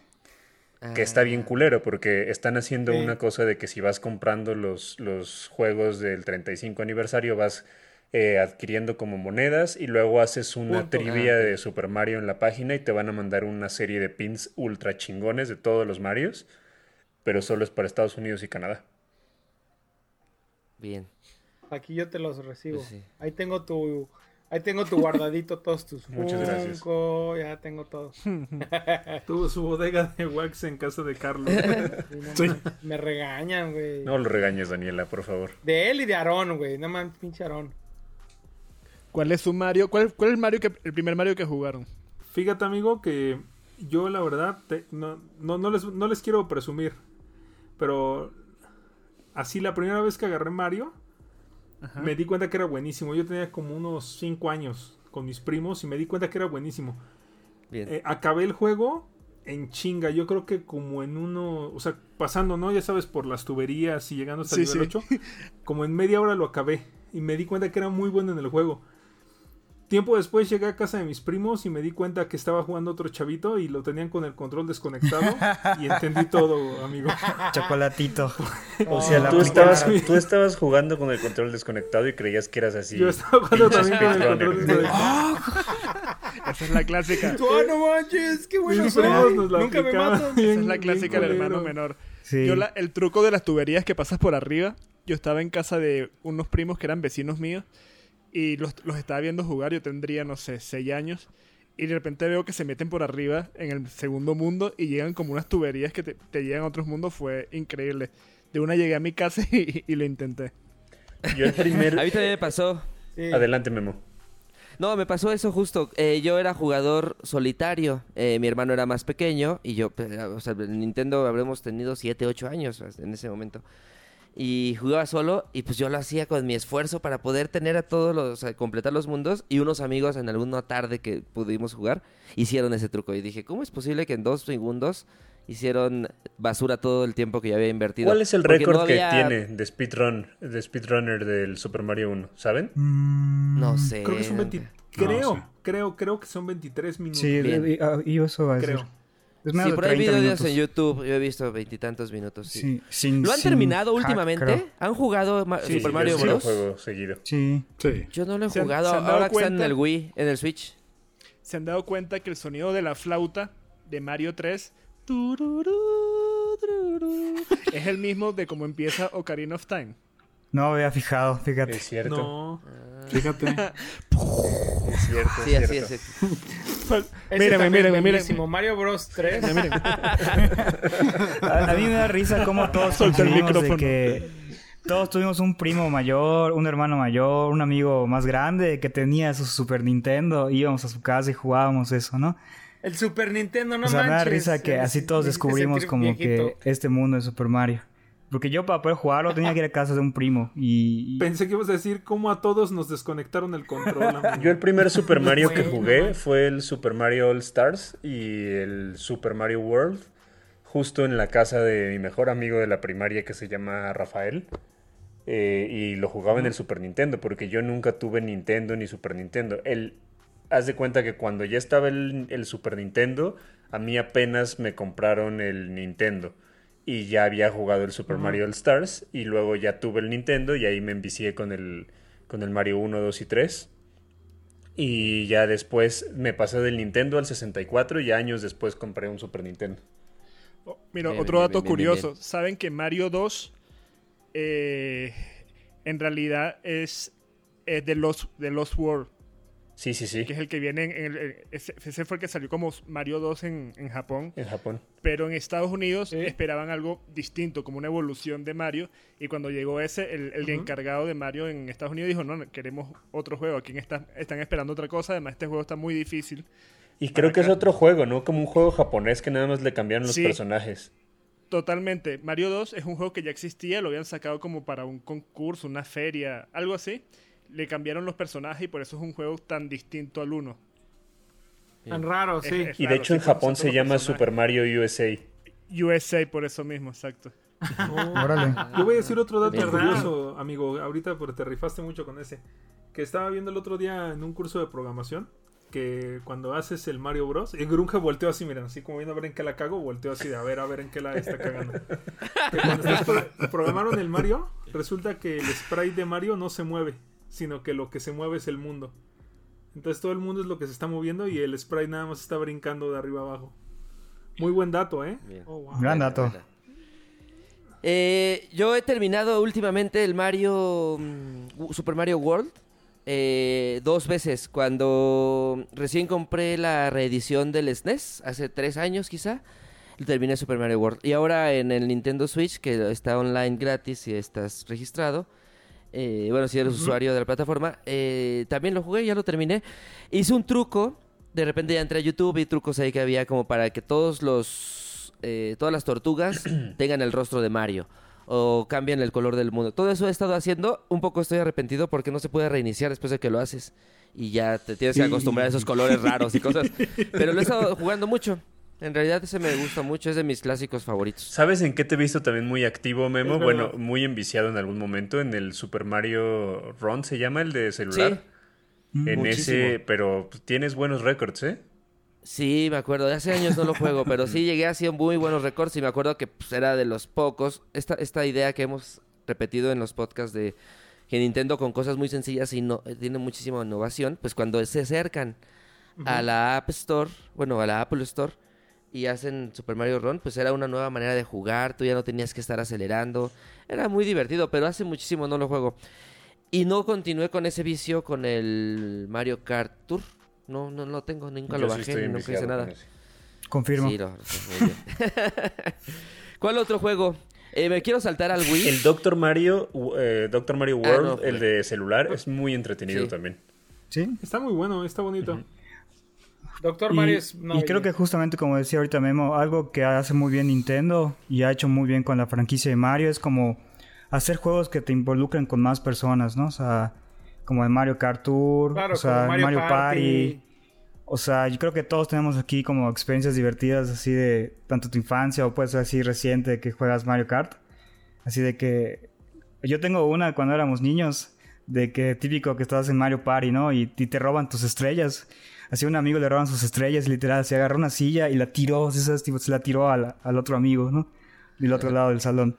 Que está bien culero porque están haciendo Sí. una cosa de que si vas comprando los, los juegos del 35 aniversario vas eh, adquiriendo como monedas y luego haces una Punto. trivia Ah, ok. de Super Mario en la página y te van a mandar una serie de pins ultra chingones de todos los Marios, pero solo es para Estados Unidos y Canadá. Bien. Aquí yo te los recibo. Pues sí. Ahí tengo tu. Ahí tengo tu guardadito todos tus *laughs* Muchas gracias. Ya tengo todo. *laughs* Tuvo su bodega de wax en casa de Carlos. Sí, no *laughs* Me regañan, güey. No lo regañes, Daniela, por favor. De él y de Aarón, güey. No mames, pinche Aarón. ¿Cuál es su Mario? ¿Cuál, cuál es el Mario que el primer Mario que jugaron? Fíjate, amigo, que yo la verdad te- no, no, no les, no les quiero presumir, pero así la primera vez que agarré Mario, me di cuenta que era buenísimo. Yo tenía como unos 5 años con mis primos y me di cuenta que era buenísimo. Bien. Eh, acabé el juego en chinga, yo creo que como en uno, o sea, pasando, ¿no? Ya sabes, por las tuberías y llegando hasta el nivel sí. 8, como en media hora lo acabé y me di cuenta que era muy bueno en el juego. Tiempo después llegué a casa de mis primos y me di cuenta que estaba jugando otro chavito y lo tenían con el control desconectado y entendí todo, amigo. *laughs* Chocolatito. *laughs* O sea, la tú estabas, tú estabas jugando con el control desconectado y creías que eras así. Yo estaba jugando también con el control desconectado. *laughs* Esa es la clásica. Tú, ah, no manches, qué bueno Nunca me matan. Esa es la clásica del hermano menor. Sí. Yo la- el truco de las tuberías que pasas por arriba, yo estaba en casa de unos primos que eran vecinos míos y los, los estaba viendo jugar, yo tendría, no sé, 6 años, y de repente veo que se meten por arriba en el segundo mundo y llegan como unas tuberías que te, te llegan a otros mundos, fue increíble. De una llegué a mi casa *laughs* y, y lo intenté. Yo el primer... *laughs* A mí también me pasó. Sí. Adelante, Memo. No, me pasó eso justo. Eh, yo era jugador solitario. eh, mi hermano era más pequeño y yo, pues, o sea, en Nintendo habremos tenido 7, 8 años en ese momento. Y jugaba solo y pues yo lo hacía con mi esfuerzo para poder tener a todos los, o sea, completar los mundos. Y unos amigos en alguna tarde que pudimos jugar hicieron ese truco. Y dije, ¿cómo es posible que en dos segundos hicieron basura todo el tiempo que yo había invertido? ¿Cuál es el Porque récord no que tiene de speedrun, de speedrunner del Super Mario 1? ¿Saben? No sé. Creo que son 20 No creo, creo, creo que son 23 minutos. Sí, y, ah, y eso va a creo. Es menos Sí, de por ahí 30 videos minutos. en YouTube. Yo he visto veintitantos minutos. Sí. Sí, sin- ¿Lo han sin terminado hack, últimamente? creo. ¿Han jugado Ma- Sí, Super Mario Bros? juego seguido. Sí. Sí. Yo no lo he ¿Se han- jugado. se han dado Ahora que están en cuenta? el Wii, en el Switch. ¿Se han dado cuenta que el sonido de la flauta de Mario 3 tururú, tururú, es el mismo de cómo empieza Ocarina of Time? No me había fijado, fíjate. Es cierto. No. Fíjate. *laughs* Es cierto. Sí, es así cierto. es. Es mírenme. buenísimo. Mario Bros 3. Miren, *laughs* A, a mí me da risa cómo todos Solta el coincidimos de que todos tuvimos un primo mayor, un hermano mayor, un amigo más grande que tenía su Super Nintendo. Íbamos a su casa y jugábamos eso, ¿no? El Super Nintendo, no o sea, me da risa que así todos descubrimos como viejito. que este mundo de Super Mario. Porque yo para poder jugarlo tenía que ir a casa de un primo y... y- Pensé que ibas a decir cómo a todos nos desconectaron el control. amigo. Yo el primer Super *laughs* Mario que jugué fue el Super Mario All Stars y el Super Mario World, justo en la casa de mi mejor amigo de la primaria que se llama Rafael. Eh, y lo jugaba en el Super Nintendo, porque yo nunca tuve Nintendo ni Super Nintendo. El, haz de cuenta que cuando ya estaba el, el Super Nintendo, a mí apenas me compraron el Nintendo. Y ya había jugado el Super Mario All Stars. Y luego ya tuve el Nintendo y ahí me envicié con el, con el Mario 1, 2 y 3. Y ya después me pasé del Nintendo al 64 y años después compré un Super Nintendo. Oh, Mira, Bien, otro bien, dato bien, bien, curioso. bien. ¿Saben que Mario 2 eh, en realidad es eh, The, Lost, The Lost World, Sí, sí, sí. que es el que viene en, el- ese, ese fue el que salió como Mario 2 en, en Japón. En Japón. Pero en Estados Unidos esperaban algo distinto, como una evolución de Mario. Y cuando llegó ese, el, el encargado de Mario en Estados Unidos dijo, no, queremos otro juego. Aquí está, están esperando otra cosa. Además, este juego está muy difícil. Y creo que es otro juego, ¿no? Como un juego japonés que nada más le cambiaron los Sí. personajes. Totalmente. Mario 2 es un juego que ya existía, lo habían sacado como para un concurso, una feria, algo así. Le cambiaron los personajes y por eso es un juego tan distinto al 1. Tan raro, Es- sí. es Y de raro, hecho en sí, con Japón se llama personajes. Super Mario USA. USA por eso mismo, exacto. *laughs* Órale. Yo voy a decir otro dato curioso, amigo, ahorita porque te rifaste mucho con ese. Que estaba viendo el otro día en un curso de programación que cuando haces el Mario Bros. El Grunge volteó así, miren, así como viendo a ver en qué la cago, volteó así de a ver, a ver en qué la está cagando. Que cuando pro- programaron el Mario, resulta que el sprite de Mario no se mueve, sino que lo que se mueve es el mundo. Entonces todo el mundo es lo que se está moviendo y el sprite nada más está brincando de arriba abajo. Muy buen dato, ¿eh? Bien. Oh, wow. Gran dato. Eh, yo he terminado últimamente el Mario mm, Super Mario World eh, dos veces. Cuando recién compré la reedición del SNES, hace tres años quizá, terminé Super Mario World. Y ahora en el Nintendo Switch, que está online gratis si estás registrado, eh, bueno, si eres usuario de la plataforma, eh, también lo jugué, ya lo terminé. Hice un truco, de repente ya entré a YouTube y trucos ahí que había como para que todos los, eh, todas las tortugas *clears throat* tengan el rostro de Mario o cambien el color del mundo. Todo eso he estado haciendo, un poco estoy arrepentido porque no se puede reiniciar después de que lo haces y ya te tienes que acostumbrar a esos colores raros y cosas. *laughs* Pero lo he estado jugando mucho. En realidad ese me gusta mucho, es de mis clásicos favoritos. ¿Sabes en qué te he visto también muy activo, Memo? Bueno, muy enviciado en algún momento. En el Super Mario Run se llama el de celular. En Muchísimo. ese, pero pues, tienes buenos récords, ¿eh? Sí, me acuerdo. De hace años no lo juego, pero sí llegué haciendo muy buenos récords y me acuerdo que pues, era de los pocos. Esta, esta idea que hemos repetido en los podcasts de que Nintendo con cosas muy sencillas y no, tiene muchísima innovación, pues cuando se acercan a la App Store, bueno, a la Apple Store y hacen Super Mario Run, pues era una nueva manera de jugar, tú ya no tenías que estar acelerando. Era muy divertido, pero hace muchísimo no lo juego. Y no continué con ese vicio con el Mario Kart Tour. No, no lo tengo, nunca Yo lo sí bajé, estoy nunca hice nada. Confirmo. Sí, no, sí. *laughs* ¿Cuál otro juego? Eh, me quiero saltar al Wii. El Doctor Mario, eh, Doctor Mario Ah, World, no, el de celular, es muy entretenido Sí. también. Sí. Está muy bueno, está bonito. Doctor Y, Mario es una y creo que justamente como decía ahorita Memo, algo que hace muy bien Nintendo y ha hecho muy bien con la franquicia de Mario es como hacer juegos que te involucren con más personas, ¿no? O sea, como el Mario Kart Tour, Claro, o sea, Mario, Mario Party. Party. O sea, yo creo que todos tenemos aquí como experiencias divertidas así de tanto tu infancia o puede ser así reciente que juegas Mario Kart. Así de que yo tengo una cuando éramos niños de que típico que estás en Mario Party, ¿no? Y, y te roban tus estrellas. Así un amigo le roban sus estrellas, literal, se agarró una silla y la tiró, ¿sabes? Tipo, se la tiró al, al otro amigo, ¿no? Del otro lado del salón.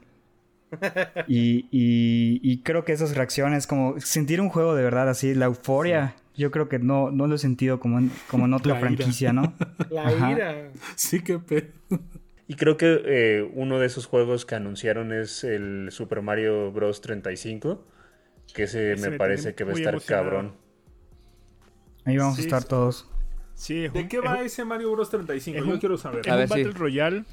*laughs* Y, y- y creo que esas reacciones, como sentir un juego de verdad así, la euforia, yo creo que no, no lo he sentido como en, como en otra La ira. franquicia, ¿no? *laughs* La Ajá. ira. Sí, qué pedo. Y creo que eh, uno de esos juegos que anunciaron es el Super Mario Bros. 35, que ese Ese me me parece que va a estar emocionado. cabrón. Ahí vamos Sí, a estar sí. todos. Sí, ¿De qué va ese Mario Bros 35? es Yo un- quiero saber. Es A un ver, sí. Battle Royale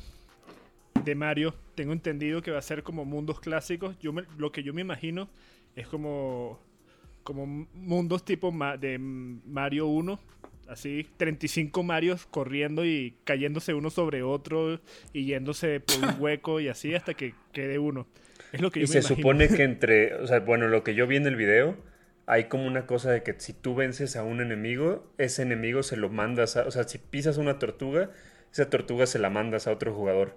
de Mario. Tengo entendido que va a ser como mundos clásicos. Yo me- lo que yo me imagino es como, como mundos tipo ma- de Mario 1. Así, 35 Marios corriendo y cayéndose uno sobre otro y yéndose por un *laughs* hueco y así hasta que quede uno. Es lo que yo Y me se imagino. supone que *laughs* entre, o sea, bueno, lo que yo vi en el video, hay como una cosa de que si tú vences a un enemigo, ese enemigo se lo mandas a, o sea, si pisas una tortuga, esa tortuga se la mandas a otro jugador.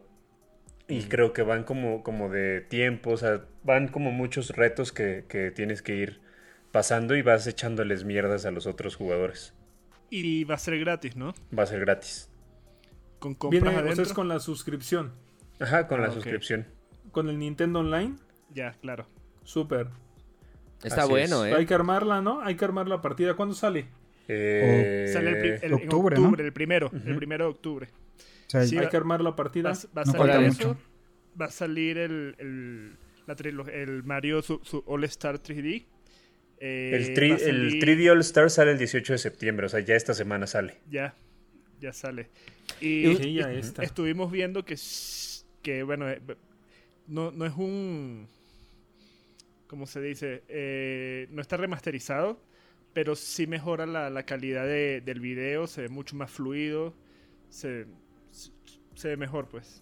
Y creo que van como, como de tiempo, o sea, van como muchos retos que, que tienes que ir pasando y vas echándoles mierdas a los otros jugadores. Y va a ser gratis, ¿no? Va a ser gratis. Con compras Viene, o sea, adentro. es con la suscripción. Ajá, con Ah, la ok. suscripción. Con el Nintendo Online. Ya, claro. Súper. Está Así bueno, es. ¿eh? Hay que armarla, ¿no? Hay que armar la partida. ¿Cuándo sale? Eh, Sale el, el- en octubre, octubre, ¿no? el primero. El primero de octubre. Sí, Hay va- que armar la partida. Va, va a No salir falta eso. mucho. Va a salir el, el- la trilo- el Mario su, su All Star 3D. eh, El, tri- va a el salir- 3D All Star sale el 18 de septiembre, o sea, ya esta semana sale. Ya, ya sale. Y Sí, ya está. estuvimos viendo que, que bueno, eh, no, no es un... ¿Cómo se dice? Eh, no está remasterizado, pero sí mejora la, la calidad de- del video, se ve mucho más fluido, se, se ve mejor pues.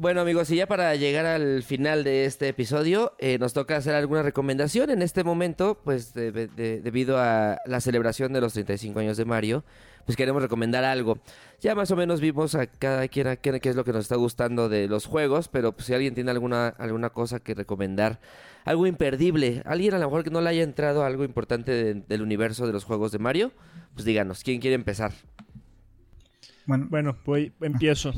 Bueno amigos, y ya para llegar al final de este episodio, eh, nos toca hacer alguna recomendación. En este momento, pues de- de- debido a la celebración de los 35 años de Mario, pues queremos recomendar algo. Ya más o menos vimos a cada quien qué es lo que nos está gustando de los juegos, pero pues, si alguien tiene alguna, alguna cosa que recomendar, algo imperdible, alguien a lo mejor que no le haya entrado algo importante de- del universo de los juegos de Mario, pues díganos, ¿quién quiere empezar? Bueno, Bueno, voy, empiezo.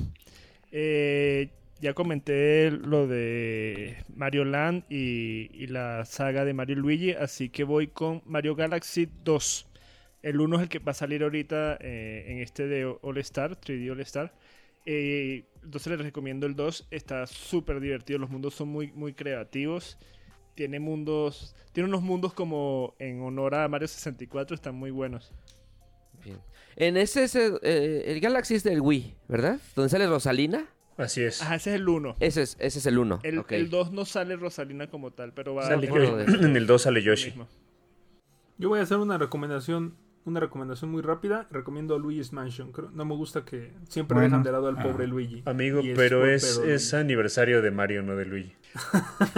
Eh, ya comenté lo de Mario Land y, la saga de Mario Luigi, así que voy con Mario Galaxy 2. El 1 es el que va a salir ahorita eh, en este de All Star, 3D All Star. Eh, entonces les recomiendo el 2, está súper divertido, los mundos son muy, muy creativos. Tiene mundos, tiene unos mundos como en honor a Mario 64, están muy buenos. Bien. En ese, es el, eh, el Galaxy es del Wii, ¿verdad? Donde sale Rosalina. Así es. Ajá, ese es el 1. Ese es, ese es el 1. El, el 2 no sale Rosalina como tal, pero va Sale a de- *clears throat* en el 2 sale Yoshi. Yo voy a hacer una recomendación, una recomendación muy rápida. Recomiendo Luigi's Mansion. Creo- no me gusta que siempre Bueno. dejan de lado al Ah. pobre Luigi. Amigo, pero es, es aniversario de Mario, no de Luigi. *laughs*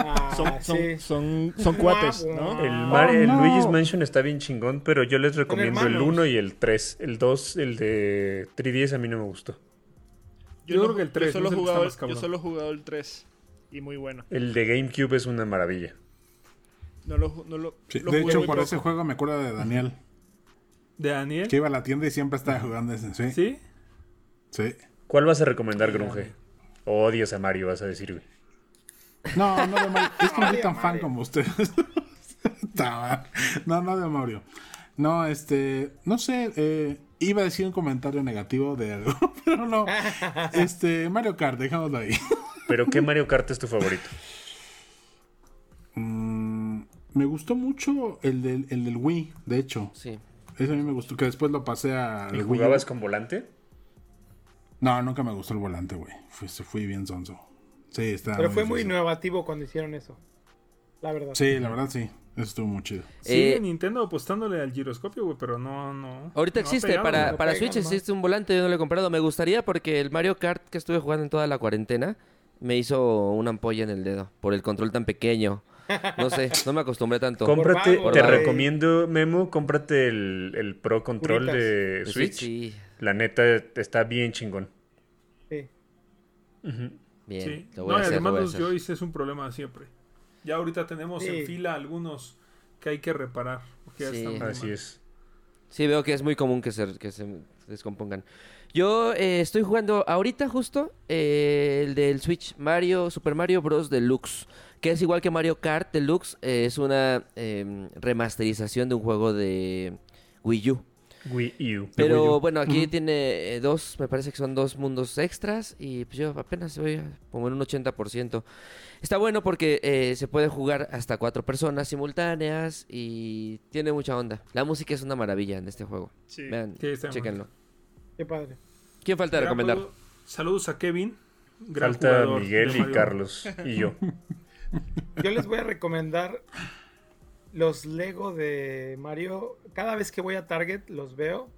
Ah, Son, son, sí. son, son cuates, ¿no? El, Ah, Mar- el no. Luigi's Mansion está bien chingón, pero yo les recomiendo el hermanos. 1 y el 3. El 2, el de 3DS a mí no me gustó. Yo creo que el 3 Yo solo, no el jugado, cabrón. yo solo he jugado el 3 y muy bueno. El de GameCube es una maravilla. No lo, no lo, Sí, lo de hecho, por poco. ese juego me acuerdo de Daniel, ¿De Daniel? que iba a la tienda y siempre estaba jugando ese. Sí, sí. ¿Sí? ¿Cuál vas a recomendar, Grunge? O odias a Mario, vas a decir, güey. No, no de Mario. Es que no soy tan fan como ustedes. *laughs* No, no de Mario. No, este, no sé, eh, iba a decir un comentario negativo de algo, *laughs* pero no. *laughs* Este, Mario Kart, dejémoslo ahí. Pero ¿qué Mario Kart es tu favorito? Mm, me gustó mucho el del, el del Wii, de hecho. Sí. Ese a mí me gustó, que después lo pasé a ¿Y jugabas con volante? No, nunca me gustó el volante, güey. Fui, fui bien sonso. Sí, está Pero fue muy innovativo cuando hicieron eso. La verdad. Sí, la verdad sí. Eso estuvo muy chido. Sigue Eh, Nintendo apostándole al giroscopio, güey, pero no, no. Ahorita no existe, pegado, para, para pega Switch existe un volante, yo no lo he comprado. Me gustaría porque el Mario Kart que estuve jugando en toda la cuarentena me hizo una ampolla en el dedo por el control tan pequeño. No sé, no me acostumbré tanto. *laughs* Cómprate, vago, te recomiendo, Memo, cómprate el, el Pro Control Curitas. de Switch. Sí, La neta está bien chingón. Sí. bien. Sí. Lo voy No, a hacer, lo además voy a los hacer. Joys es un problema siempre. Ya ahorita tenemos Sí. en fila algunos que hay que reparar. Ya Sí. Así mal. es. Sí, veo que es muy común que se, que se descompongan. Yo eh, estoy jugando ahorita justo eh, el del Switch Mario, Super Mario Bros. Deluxe, que es igual que Mario Kart Deluxe, eh, es una eh, remasterización de un juego de Wii U. Wii U. Pero bueno, aquí tiene eh, dos, me parece que son dos mundos extras y pues yo apenas voy a- como en un 80%. Está bueno porque eh, se puede jugar hasta cuatro personas simultáneas y tiene mucha onda. La música es una maravilla en este juego. Sí. Vean, Sí, chéquenlo. Qué padre. ¿Quién falta recomendar? juego. Saludos a Kevin. Gran Falta jugador Miguel y. Carlos y yo. *laughs* Yo les voy a recomendar los Lego de Mario. Cada vez que voy a Target los veo.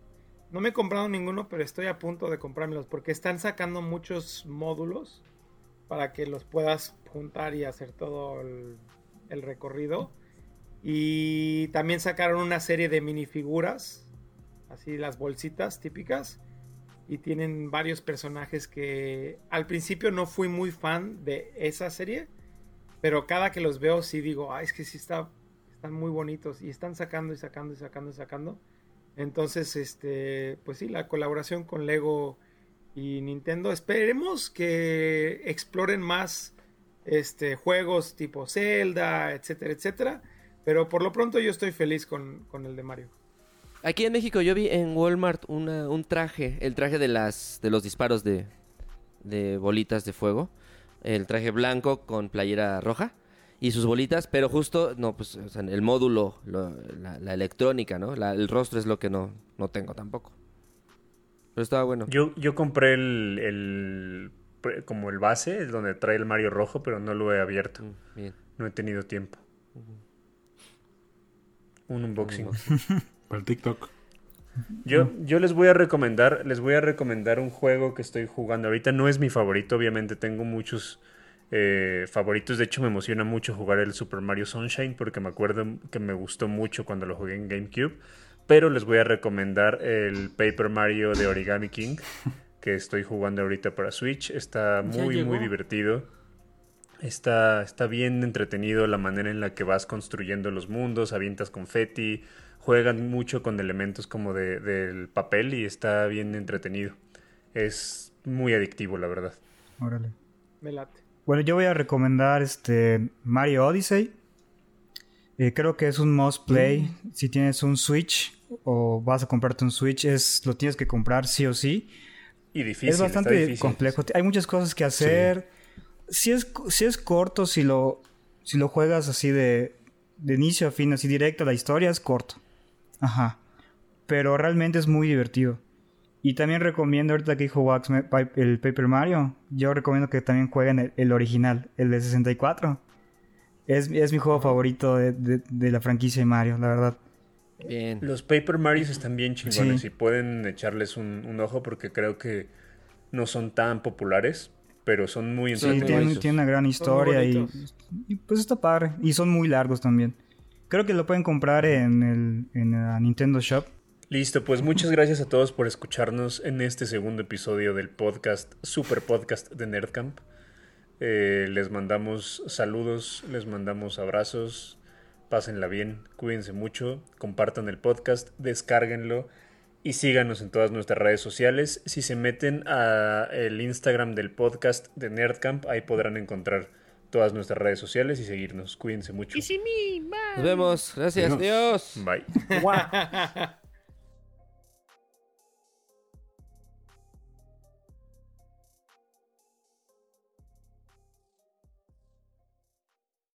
No me he comprado ninguno, pero estoy a punto de comprármelos porque están sacando muchos módulos para que los puedas juntar y hacer todo el, recorrido. Y también sacaron una serie de minifiguras, así las bolsitas típicas. Y tienen varios personajes que al principio no fui muy fan de esa serie. Pero cada que los veo sí digo, ah, es que sí está, están muy bonitos. Y están sacando y sacando y sacando y sacando. Entonces, este, pues sí, la colaboración con Lego y Nintendo. Esperemos que exploren más este, juegos tipo Zelda, etcétera, etcétera. Pero por lo pronto yo estoy feliz con, con el de Mario. Aquí en México yo vi en Walmart una- un traje, el traje de las de los disparos de, de bolitas de fuego. el traje blanco con playera roja y sus bolitas, pero justo, no, pues o sea, el módulo, lo- la, la electrónica, ¿no? La- el rostro es lo que no, no tengo tampoco. Pero estaba bueno. Yo, yo compré el, el- como el base, el donde trae el Mario rojo, pero no lo he abierto. Mm, Bien. No he tenido tiempo. Un unboxing. *laughs* Para el TikTok. Yo, yo les voy a recomendar, les voy a recomendar un juego que estoy jugando. Ahorita no es mi favorito, obviamente tengo muchos eh, favoritos. De hecho, me emociona mucho jugar el Super Mario Sunshine porque me acuerdo que me gustó mucho cuando lo jugué en GameCube. Pero les voy a recomendar el Paper Mario de Origami King *laughs* que estoy jugando ahorita para Switch. Está muy, muy divertido. Está, está bien entretenido la manera en la que vas construyendo los mundos, avientas confeti, juegan mucho con elementos como de, del papel y está bien entretenido. Es muy adictivo, la verdad. Órale. Me late. Bueno, yo voy a recomendar este Mario Odyssey. Eh, creo que es un must play. Si tienes un Switch o vas a comprarte un Switch, es lo tienes que comprar sí o sí. Y difícil. es bastante difícil. complejo. Hay muchas cosas que hacer. Si es, si es corto, si lo, si lo juegas así de, de inicio a fin, así directo, la historia es corto. Ajá. Pero realmente es muy divertido. Y también recomiendo, ahorita que dijo Wax el Paper Mario, yo recomiendo que también jueguen el, el original, el de 64. Es, es mi juego favorito de, de- de la franquicia de Mario, la verdad. Bien. Los Paper Marios están bien chingones Sí. y pueden echarles un, un ojo porque creo que no son tan populares, pero son muy Sí, Sí, entretenidos. tiene, bonitos. tiene una gran historia y, y pues está padre. Y son muy largos también. Creo que lo pueden comprar en el en la Nintendo Shop. Listo, pues muchas gracias a todos por escucharnos en este segundo episodio del podcast, super podcast de Nerdcamp. Eh, les mandamos saludos, les mandamos abrazos, pásenla bien, cuídense mucho, compartan el podcast, descárguenlo y síganos en todas nuestras redes sociales. Si se meten a el Instagram del podcast de Nerdcamp, ahí podrán encontrar todas nuestras redes sociales y seguirnos. Cuídense mucho. Nos vemos. Gracias. Adiós. Bye.